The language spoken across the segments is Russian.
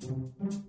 thank you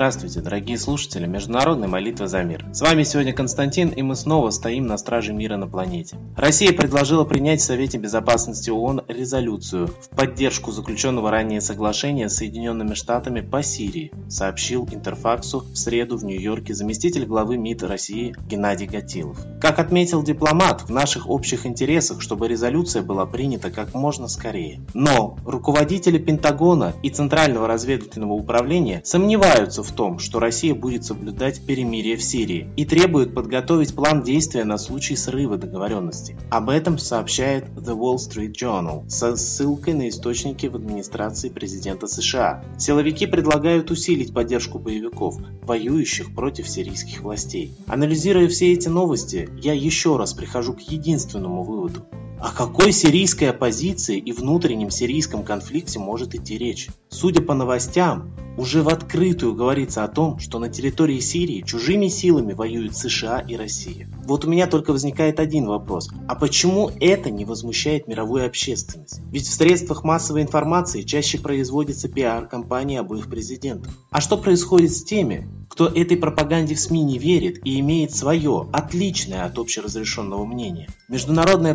Здравствуйте, дорогие слушатели Международной молитвы за мир. С вами сегодня Константин, и мы снова стоим на страже мира на планете. Россия предложила принять в Совете Безопасности ООН резолюцию в поддержку заключенного ранее соглашения с Соединенными Штатами по Сирии, сообщил Интерфаксу в среду в Нью-Йорке заместитель главы МИД России Геннадий Гатилов. Как отметил дипломат, в наших общих интересах, чтобы резолюция была принята как можно скорее. Но руководители Пентагона и Центрального разведывательного управления сомневаются в том, что Россия будет соблюдать перемирие в Сирии и требует подготовить план действия на случай срыва договоренности. Об этом сообщает The Wall Street Journal со ссылкой на источники в администрации президента США. Силовики предлагают усилить поддержку боевиков, воюющих против сирийских властей. Анализируя все эти новости, я еще раз прихожу к единственному выводу. О какой сирийской оппозиции и внутреннем сирийском конфликте может идти речь? Судя по новостям, уже в открытую говорится о том, что на территории Сирии чужими силами воюют США и Россия. Вот у меня только возникает один вопрос. А почему это не возмущает мировую общественность? Ведь в средствах массовой информации чаще производится пиар-компании обоих президентов. А что происходит с теми, кто этой пропаганде в СМИ не верит и имеет свое, отличное от общеразрешенного мнения? Международная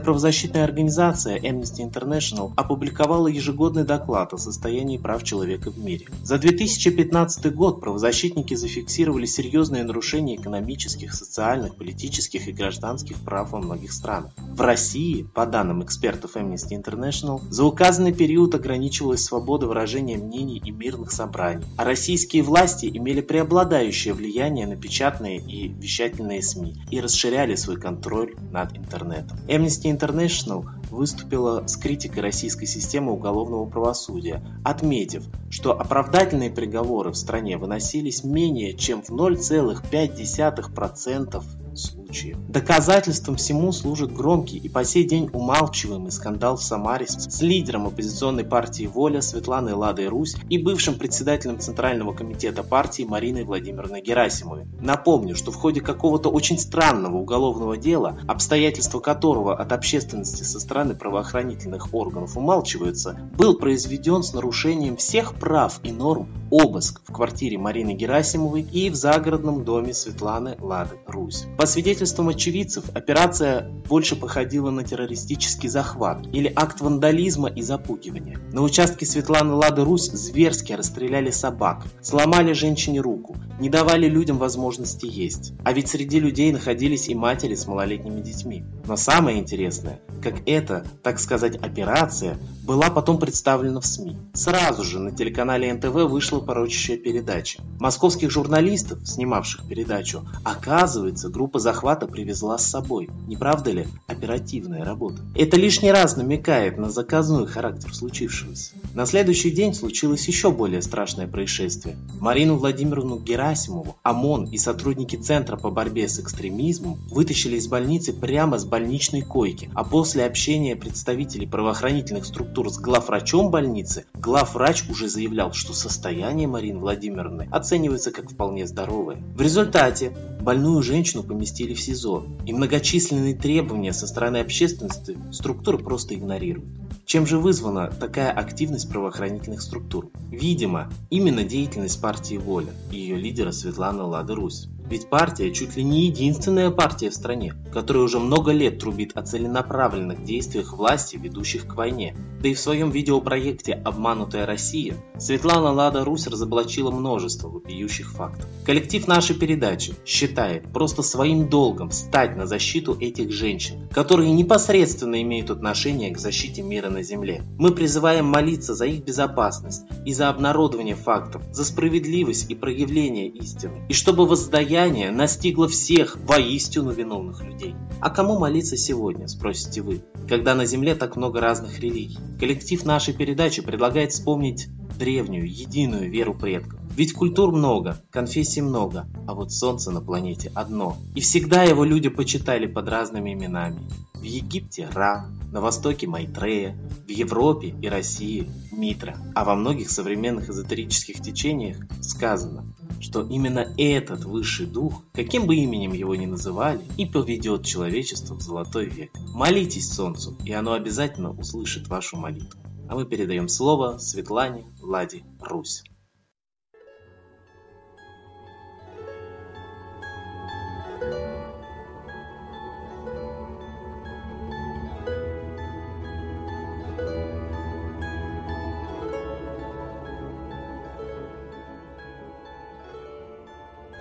правозащитная организация Amnesty International опубликовала ежегодный доклад о состоянии прав человека в мире. За 2015 год правозащитники зафиксировали серьезные нарушения экономических, социальных, политических и гражданских прав во многих странах. В России, по данным экспертов Amnesty International, за указанный период ограничивалась свобода выражения мнений и мирных собраний, а российские власти имели преобладающее влияние на печатные и вещательные СМИ и расширяли свой контроль над интернетом. Amnesty International выступила с критикой российской системы уголовного правосудия, отметив, что оправдательные приговоры в стране выносились менее чем в 0,5% случаев. Доказательством всему служит громкий и по сей день умалчиваемый скандал в Самаре с лидером оппозиционной партии «Воля» Светланой Ладой Русь и бывшим председателем Центрального комитета партии Мариной Владимировной Герасимовой. Напомню, что в ходе какого-то очень странного уголовного дела, обстоятельства которого от общественности со стороны правоохранительных органов умалчиваются, был произведен с нарушением всех прав и норм обыск в квартире Марины Герасимовой и в загородном доме Светланы Лады Русь. По свидетельствам очевидцев, операция больше походила на террористический захват или акт вандализма и запугивания. На участке Светланы Лады Русь зверски расстреляли собак, сломали женщине руку, не давали людям возможности есть. А ведь среди людей находились и матери с малолетними детьми. Но самое интересное, как эта, так сказать, операция была потом представлена в СМИ. Сразу же на телеканале НТВ вышла порочащая передача. Московских журналистов, снимавших передачу, оказывается, группа захвата привезла с собой. Не правда ли? Оперативная работа. Это лишний раз намекает на заказной характер случившегося. На следующий день случилось еще более страшное происшествие. Марину Владимировну Герасимову, ОМОН и сотрудники Центра по борьбе с экстремизмом вытащили из больницы прямо с больничной койки, а после общения представителей правоохранительных структур с главврачом больницы, главврач уже заявлял, что состояние Марины Владимировны оценивается как вполне здоровое. В результате больную женщину поместили в СИЗО, и многочисленные требования со стороны общественности структуры просто игнорируют. Чем же вызвана такая активность правоохранительных структур? Видимо, именно деятельность партии «Воля» и ее лидера Светланы Лады Русь. Ведь партия чуть ли не единственная партия в стране, которая уже много лет трубит о целенаправленных действиях власти, ведущих к войне. Да и в своем видеопроекте «Обманутая Россия» Светлана Лада Русь разоблачила множество вопиющих фактов. Коллектив нашей передачи считает просто своим долгом стать на защиту этих женщин, которые непосредственно имеют отношение к защите мира на Земле. Мы призываем молиться за их безопасность и за обнародование фактов, за справедливость и проявление истины, и чтобы воздаяние Воздаяние настигло всех воистину виновных людей. А кому молиться сегодня, спросите вы, когда на земле так много разных религий? Коллектив нашей передачи предлагает вспомнить древнюю, единую веру предков. Ведь культур много, конфессий много, а вот солнце на планете одно. И всегда его люди почитали под разными именами. В Египте Ра, на Востоке Майтрея, в Европе и России Митра. А во многих современных эзотерических течениях сказано, что именно этот высший дух, каким бы именем его ни называли, и поведет человечество в золотой век. Молитесь солнцу, и оно обязательно услышит вашу молитву. А мы передаем слово Светлане Ладе Русь.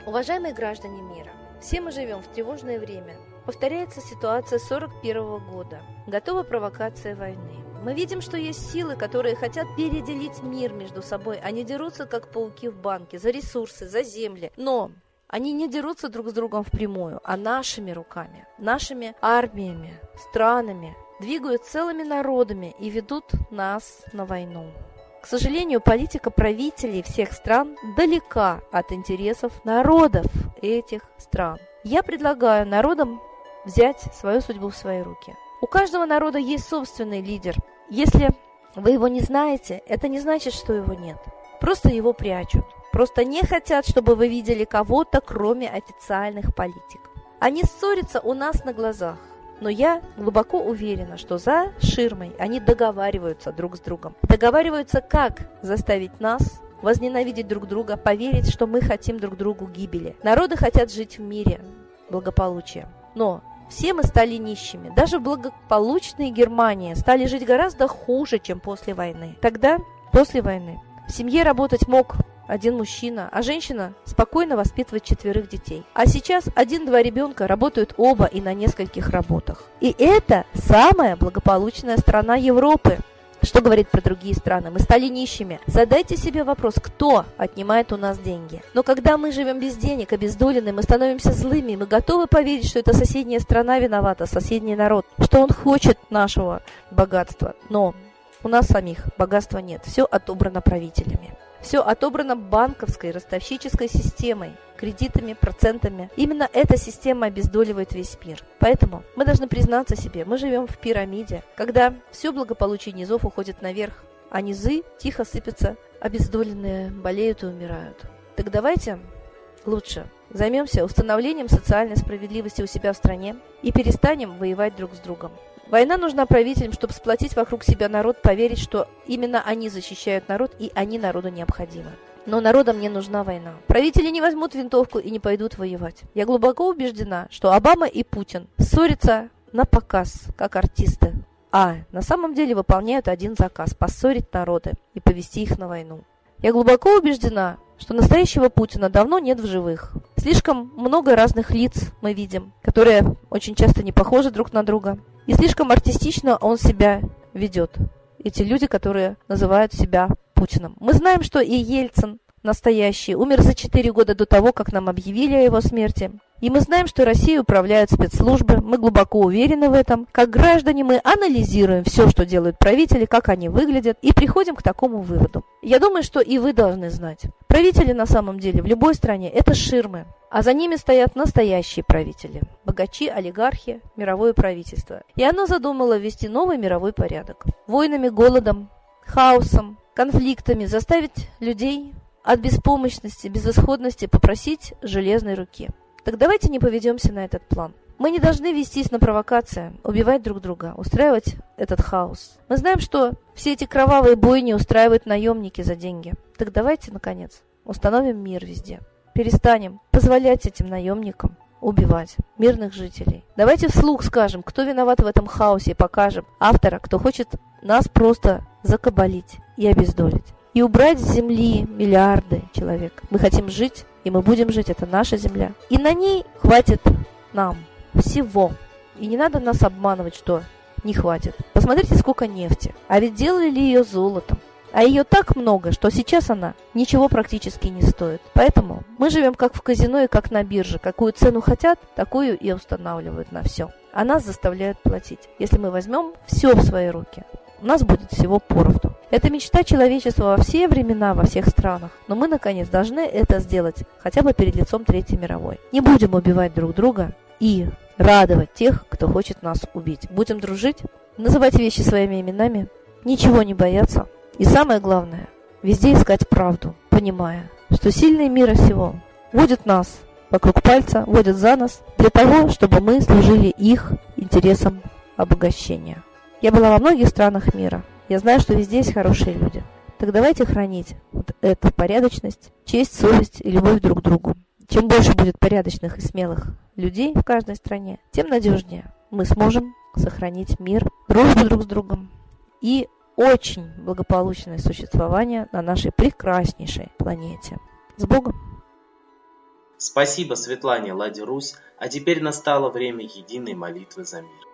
Уважаемые граждане мира, все мы живем в тревожное время. Повторяется ситуация 41 года. Готова провокация войны. Мы видим, что есть силы, которые хотят переделить мир между собой. Они дерутся, как пауки в банке, за ресурсы, за земли. Но они не дерутся друг с другом впрямую, а нашими руками, нашими армиями, странами, двигают целыми народами и ведут нас на войну. К сожалению, политика правителей всех стран далека от интересов народов этих стран. Я предлагаю народам взять свою судьбу в свои руки. У каждого народа есть собственный лидер. Если вы его не знаете, это не значит, что его нет. Просто его прячут. Просто не хотят, чтобы вы видели кого-то, кроме официальных политиков. Они ссорятся у нас на глазах. Но я глубоко уверена, что за ширмой они договариваются друг с другом. Договариваются, как заставить нас возненавидеть друг друга, поверить, что мы хотим друг другу гибели. Народы хотят жить в мире, благополучия. Но все мы стали нищими. Даже благополучные Германии стали жить гораздо хуже, чем после войны. Тогда, после войны, в семье работать мог один мужчина, а женщина спокойно воспитывает четверых детей. А сейчас один-два ребенка работают оба и на нескольких работах. И это самая благополучная страна Европы. Что говорит про другие страны? Мы стали нищими. Задайте себе вопрос, кто отнимает у нас деньги. Но когда мы живем без денег, обездолены, мы становимся злыми, мы готовы поверить, что это соседняя страна виновата, соседний народ, что он хочет нашего богатства. Но у нас самих богатства нет, все отобрано правителями. Все отобрано банковской ростовщической системой, кредитами, процентами. Именно эта система обездоливает весь мир. Поэтому мы должны признаться себе, мы живем в пирамиде, когда все благополучие низов уходит наверх, а низы тихо сыпятся, обездоленные болеют и умирают. Так давайте лучше займемся установлением социальной справедливости у себя в стране и перестанем воевать друг с другом. Война нужна правителям, чтобы сплотить вокруг себя народ, поверить, что именно они защищают народ и они народу необходимы. Но народам не нужна война. Правители не возьмут винтовку и не пойдут воевать. Я глубоко убеждена, что Обама и Путин ссорятся на показ, как артисты. А на самом деле выполняют один заказ – поссорить народы и повести их на войну. Я глубоко убеждена, что настоящего Путина давно нет в живых. Слишком много разных лиц мы видим, которые очень часто не похожи друг на друга. И слишком артистично он себя ведет. Эти люди, которые называют себя Путиным. Мы знаем, что и Ельцин настоящий умер за 4 года до того, как нам объявили о его смерти. И мы знаем, что Россией управляют спецслужбы, мы глубоко уверены в этом. Как граждане мы анализируем все, что делают правители, как они выглядят, и приходим к такому выводу. Я думаю, что и вы должны знать. Правители на самом деле в любой стране – это ширмы, а за ними стоят настоящие правители – богачи, олигархи, мировое правительство. И оно задумало ввести новый мировой порядок. Войнами, голодом, хаосом, конфликтами заставить людей от беспомощности, безысходности попросить железной руки. Так давайте не поведемся на этот план. Мы не должны вестись на провокации, убивать друг друга, устраивать этот хаос. Мы знаем, что все эти кровавые бойни устраивают наемники за деньги. Так давайте, наконец, установим мир везде. Перестанем позволять этим наемникам убивать мирных жителей. Давайте вслух скажем, кто виноват в этом хаосе, и покажем автора, кто хочет нас просто закабалить и обездолить. И убрать с земли миллиарды человек. Мы хотим жить и мы будем жить, это наша земля. И на ней хватит нам всего. И не надо нас обманывать, что не хватит. Посмотрите, сколько нефти. А ведь делали ли ее золотом? А ее так много, что сейчас она ничего практически не стоит. Поэтому мы живем как в казино и как на бирже. Какую цену хотят, такую и устанавливают на все. А нас заставляют платить. Если мы возьмем все в свои руки, у нас будет всего поровну. Это мечта человечества во все времена, во всех странах. Но мы, наконец, должны это сделать хотя бы перед лицом Третьей мировой. Не будем убивать друг друга и радовать тех, кто хочет нас убить. Будем дружить, называть вещи своими именами, ничего не бояться. И самое главное, везде искать правду, понимая, что сильные мира всего водят нас вокруг пальца, водят за нас для того, чтобы мы служили их интересам обогащения. Я была во многих странах мира. Я знаю, что везде есть хорошие люди. Так давайте хранить вот эту порядочность, честь, совесть и любовь друг к другу. Чем больше будет порядочных и смелых людей в каждой стране, тем надежнее мы сможем сохранить мир, дружбу друг с другом и очень благополучное существование на нашей прекраснейшей планете. С Богом! Спасибо Светлане Ладе Русь, а теперь настало время единой молитвы за мир.